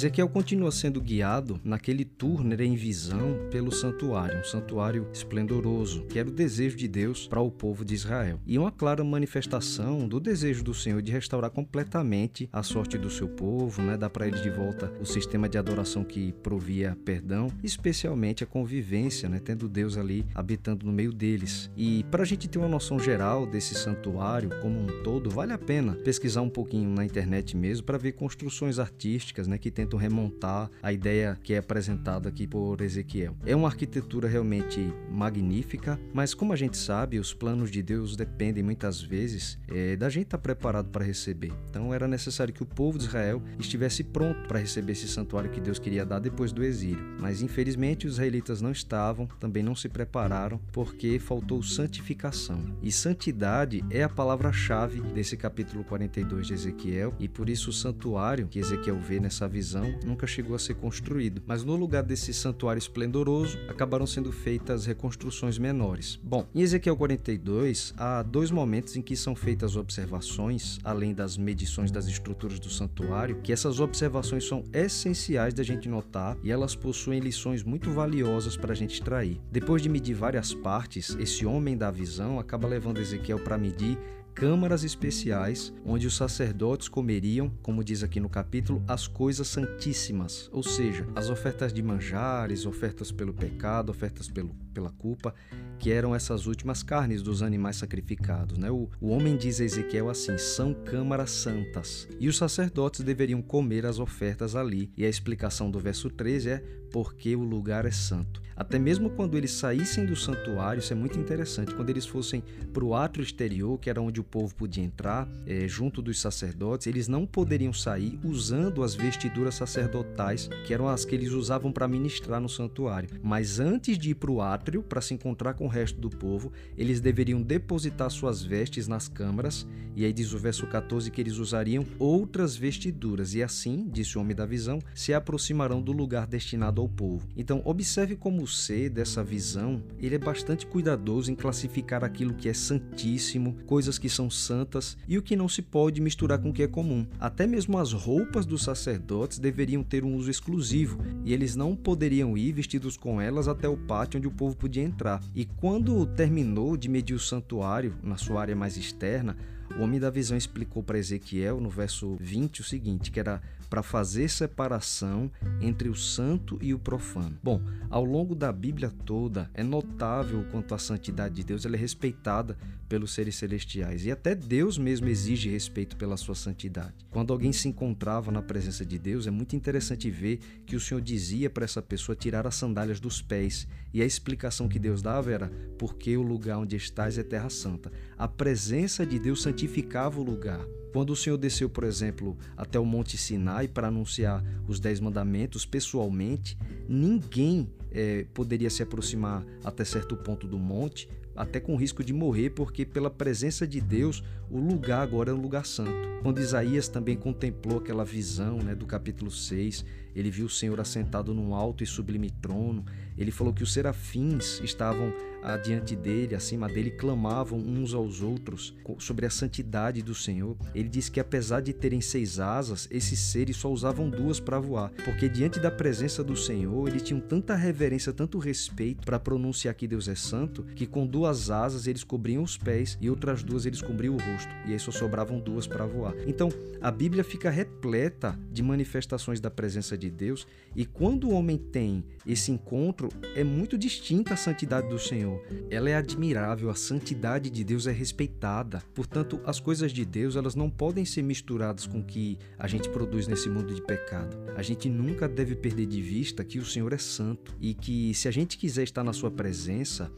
Ezequiel continua sendo guiado naquele tour né, em visão pelo santuário, um santuário esplendoroso, que era o desejo de Deus para o povo de Israel. E uma clara manifestação do desejo do Senhor de restaurar completamente a sorte do seu povo, né, dar para eles de volta o sistema de adoração que provia perdão, especialmente a convivência, né, tendo Deus ali habitando no meio deles. E para a gente ter uma noção geral desse santuário como um todo, vale a pena pesquisar um pouquinho na internet mesmo para ver construções artísticas né, que tentam remontar a ideia que é apresentada aqui por Ezequiel. É uma arquitetura realmente magnífica, mas como a gente sabe, os planos de Deus dependem muitas vezes é, da gente estar tá preparado para receber. Então era necessário que o povo de Israel estivesse pronto para receber esse santuário que Deus queria dar depois do exílio. Mas infelizmente os israelitas não estavam, também não se prepararam, porque faltou santificação. E santidade é a palavra-chave desse capítulo 42 de Ezequiel, e por isso o santuário que Ezequiel vê nessa visão nunca chegou a ser construído. Mas no lugar desse santuário esplendoroso, acabaram sendo feitas reconstruções menores. Bom, em Ezequiel 42 há dois momentos em que são feitas observações, além das medições das estruturas do santuário, que essas observações são essenciais da gente notar e elas possuem lições muito valiosas para a gente extrair. Depois de medir várias partes, esse homem da visão acaba levando Ezequiel para medir câmaras especiais onde os sacerdotes comeriam, como diz aqui no capítulo, as coisas santíssimas, ou seja, as ofertas de manjares, ofertas pelo pecado, ofertas pelo, pela culpa, que eram essas últimas carnes dos animais sacrificados. Né? O, o homem diz a Ezequiel assim: são câmaras santas. E os sacerdotes deveriam comer as ofertas ali. E a explicação do verso 13 é: porque o lugar é santo. Até mesmo quando eles saíssem do santuário, isso é muito interessante, quando eles fossem para o átrio exterior, que era onde o povo podia entrar, é, junto dos sacerdotes, eles não poderiam sair usando as vestiduras sacerdotais, que eram as que eles usavam para ministrar no santuário. Mas antes de ir para o átrio, para se encontrar com o resto do povo, eles deveriam depositar suas vestes nas câmaras, e aí diz o verso 14 que eles usariam outras vestiduras, e assim, disse o homem da visão, se aproximarão do lugar destinado ao povo. Então, observe como ser dessa visão, ele é bastante cuidadoso em classificar aquilo que é santíssimo, coisas que são santas e o que não se pode misturar com o que é comum. Até mesmo as roupas dos sacerdotes deveriam ter um uso exclusivo e eles não poderiam ir vestidos com elas até o pátio onde o povo podia entrar. E quando terminou de medir o santuário na sua área mais externa, o homem da visão explicou para Ezequiel, no verso 20, o seguinte: que era para fazer separação entre o santo e o profano. Bom, ao longo da Bíblia toda, é notável quanto a santidade de Deus é respeitada pelos seres celestiais e até Deus mesmo exige respeito pela sua santidade. Quando alguém se encontrava na presença de Deus, é muito interessante ver que o Senhor dizia para essa pessoa tirar as sandálias dos pés e a explicação que Deus dava era porque o lugar onde estás é terra santa. A presença de Deus santificava o lugar. Quando o Senhor desceu, por exemplo, até o Monte Sinai para anunciar os Dez Mandamentos pessoalmente, ninguém é, poderia se aproximar até certo ponto do monte, até com risco de morrer, porque pela presença de Deus, o lugar agora é um lugar santo. Quando Isaías também contemplou aquela visão né, do capítulo 6, ele viu o Senhor assentado num alto e sublime trono. Ele falou que os serafins estavam adiante dele, acima dele, clamavam uns aos outros sobre a santidade do Senhor. Ele diz que apesar de terem seis asas, esses seres só usavam duas para voar, porque diante da presença do Senhor, eles tinham tanta reverência, tanto respeito para pronunciar que Deus é santo, que com duas asas eles cobriam os pés e outras duas eles cobriam o rosto, e aí só sobravam duas para voar. Então, a Bíblia fica repleta de manifestações da presença de Deus, e quando o homem tem esse encontro, é muito distinta a santidade do Senhor. Ela é admirável, a santidade de Deus é respeitada. Portanto, as coisas de Deus, elas não podem ser misturadas com o que a gente produz nesse mundo de pecado. A gente nunca deve perder de vista que o Senhor é santo e que se a gente quiser estar na sua presença,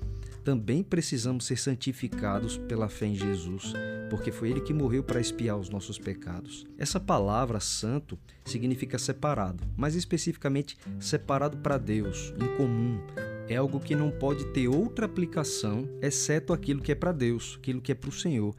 também precisamos ser santificados pela fé em Jesus, porque foi ele que morreu para expiar os nossos pecados. Essa palavra santo significa separado, mais especificamente separado para Deus, em comum, é algo que não pode ter outra aplicação exceto aquilo que é para Deus, aquilo que é para o Senhor.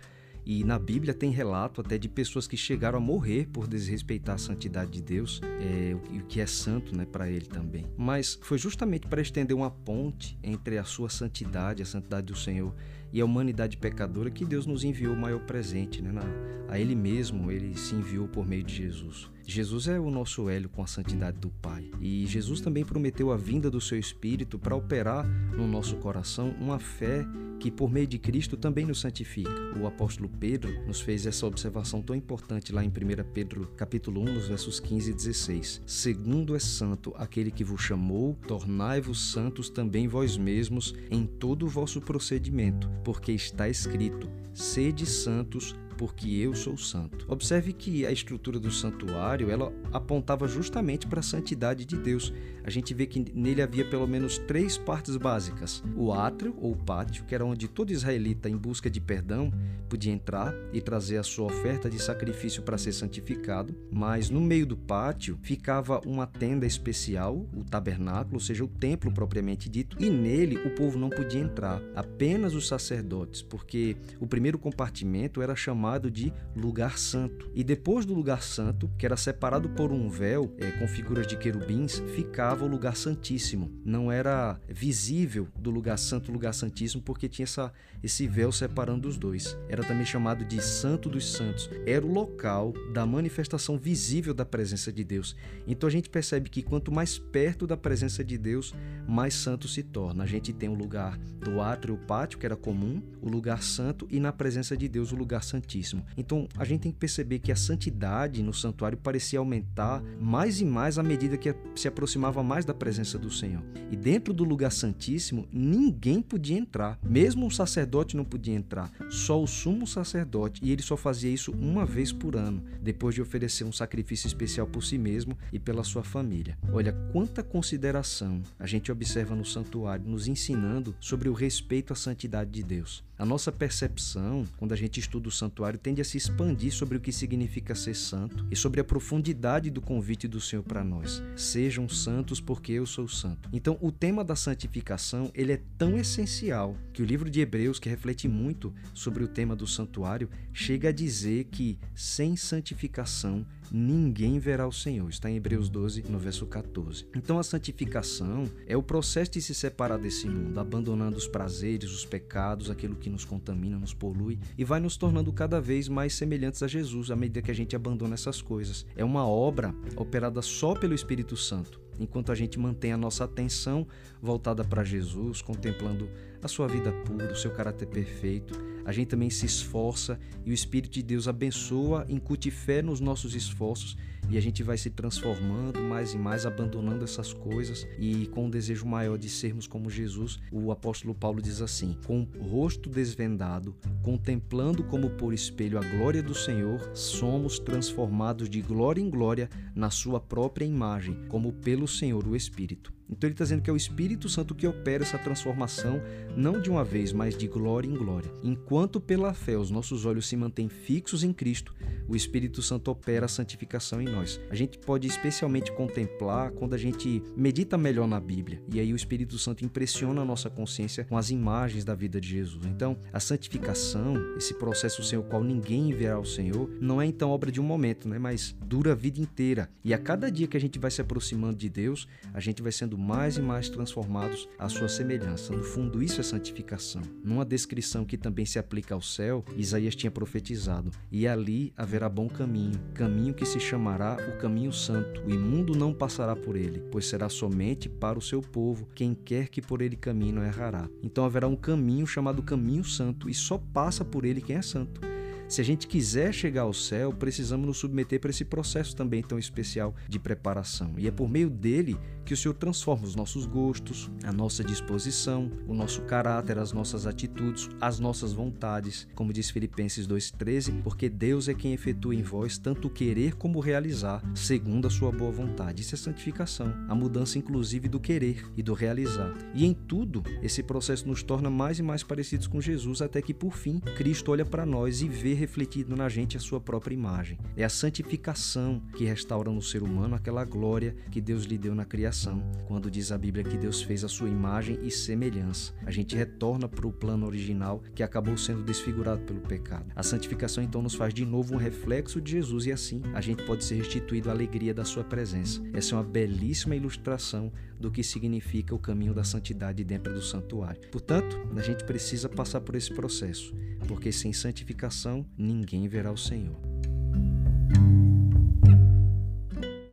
E na Bíblia tem relato até de pessoas que chegaram a morrer por desrespeitar a santidade de Deus, é, o que é santo né, para ele também. Mas foi justamente para estender uma ponte entre a sua santidade, a santidade do Senhor, e a humanidade pecadora que Deus nos enviou o maior presente, né? Na, a Ele mesmo, Ele se enviou por meio de Jesus. Jesus é o nosso hélio com a santidade do Pai. E Jesus também prometeu a vinda do seu Espírito para operar no nosso coração uma fé que por meio de Cristo também nos santifica. O apóstolo Pedro nos fez essa observação tão importante lá em 1 Pedro capítulo 1, nos versos 15 e 16. Segundo é santo aquele que vos chamou, tornai-vos santos também vós mesmos em todo o vosso procedimento, porque está escrito: sede santos, porque eu sou santo. Observe que a estrutura do santuário, ela apontava justamente para a santidade de Deus. A gente vê que nele havia pelo menos três partes básicas: o átrio ou pátio, que era onde todo israelita em busca de perdão podia entrar e trazer a sua oferta de sacrifício para ser santificado, mas no meio do pátio ficava uma tenda especial, o tabernáculo, ou seja, o templo propriamente dito, e nele o povo não podia entrar, apenas os sacerdotes, porque o primeiro compartimento era chamado chamado de lugar santo. E depois do lugar santo, que era separado por um véu é, com figuras de querubins, ficava o lugar santíssimo. Não era visível do lugar santo o lugar santíssimo porque tinha essa, esse véu separando os dois. Era também chamado de Santo dos Santos. Era o local da manifestação visível da presença de Deus. Então a gente percebe que quanto mais perto da presença de Deus, mais santo se torna. A gente tem o lugar do átrio, o pátio, que era comum, o lugar santo, e na presença de Deus, o lugar santíssimo. Santíssimo. Então a gente tem que perceber que a santidade no santuário parecia aumentar mais e mais à medida que se aproximava mais da presença do Senhor. E dentro do lugar santíssimo, ninguém podia entrar, mesmo o sacerdote não podia entrar, só o sumo sacerdote, e ele só fazia isso uma vez por ano, depois de oferecer um sacrifício especial por si mesmo e pela sua família. Olha quanta consideração a gente observa no santuário, nos ensinando sobre o respeito à santidade de Deus. A nossa percepção, quando a gente estuda o santuário, tende a se expandir sobre o que significa ser santo e sobre a profundidade do convite do Senhor para nós. Sejam santos porque eu sou santo. Então, o tema da santificação, ele é tão essencial que o livro de Hebreus, que reflete muito sobre o tema do santuário, chega a dizer que sem santificação ninguém verá o Senhor. Está em Hebreus 12, no verso 14. Então a santificação é o processo de se separar desse mundo, abandonando os prazeres, os pecados, aquilo que nos contamina, nos polui e vai nos tornando cada vez mais semelhantes a Jesus à medida que a gente abandona essas coisas. É uma obra operada só pelo Espírito Santo enquanto a gente mantém a nossa atenção voltada para Jesus, contemplando a sua vida pura, o seu caráter perfeito, a gente também se esforça e o Espírito de Deus abençoa, incute fé nos nossos esforços e a gente vai se transformando mais e mais, abandonando essas coisas e com um desejo maior de sermos como Jesus. O apóstolo Paulo diz assim: com o rosto desvendado, contemplando como por espelho a glória do Senhor, somos transformados de glória em glória na sua própria imagem, como pelo Senhor o Espírito. Então ele está dizendo que é o Espírito Santo que opera essa transformação, não de uma vez, mas de glória em glória. Enquanto pela fé os nossos olhos se mantêm fixos em Cristo, o Espírito Santo opera a santificação em nós. A gente pode especialmente contemplar quando a gente medita melhor na Bíblia, e aí o Espírito Santo impressiona a nossa consciência com as imagens da vida de Jesus. Então, a santificação, esse processo sem o qual ninguém verá o Senhor, não é então obra de um momento, né? mas dura a vida inteira. E a cada dia que a gente vai se aproximando de Deus, a gente vai sendo mais e mais transformados à sua semelhança. No fundo, isso é santificação. Numa descrição que também se aplica ao céu, Isaías tinha profetizado: E ali haverá bom caminho, caminho que se chamará o caminho santo. O imundo não passará por ele, pois será somente para o seu povo. Quem quer que por ele caminhe não errará. Então haverá um caminho chamado caminho santo, e só passa por ele quem é santo. Se a gente quiser chegar ao céu, precisamos nos submeter para esse processo também tão especial de preparação. E é por meio dele que o Senhor transforma os nossos gostos, a nossa disposição, o nosso caráter, as nossas atitudes, as nossas vontades, como diz Filipenses 2:13, porque Deus é quem efetua em vós tanto o querer como o realizar, segundo a sua boa vontade. Isso é santificação, a mudança inclusive do querer e do realizar. E em tudo, esse processo nos torna mais e mais parecidos com Jesus, até que por fim Cristo olha para nós e vê refletido na gente a sua própria imagem. É a santificação que restaura no ser humano aquela glória que Deus lhe deu na criação, quando diz a Bíblia que Deus fez a sua imagem e semelhança. A gente retorna para o plano original que acabou sendo desfigurado pelo pecado. A santificação então nos faz de novo um reflexo de Jesus e assim a gente pode ser restituído à alegria da sua presença. Essa é uma belíssima ilustração do que significa o caminho da santidade dentro do santuário. Portanto, a gente precisa passar por esse processo, porque sem santificação ninguém verá o Senhor.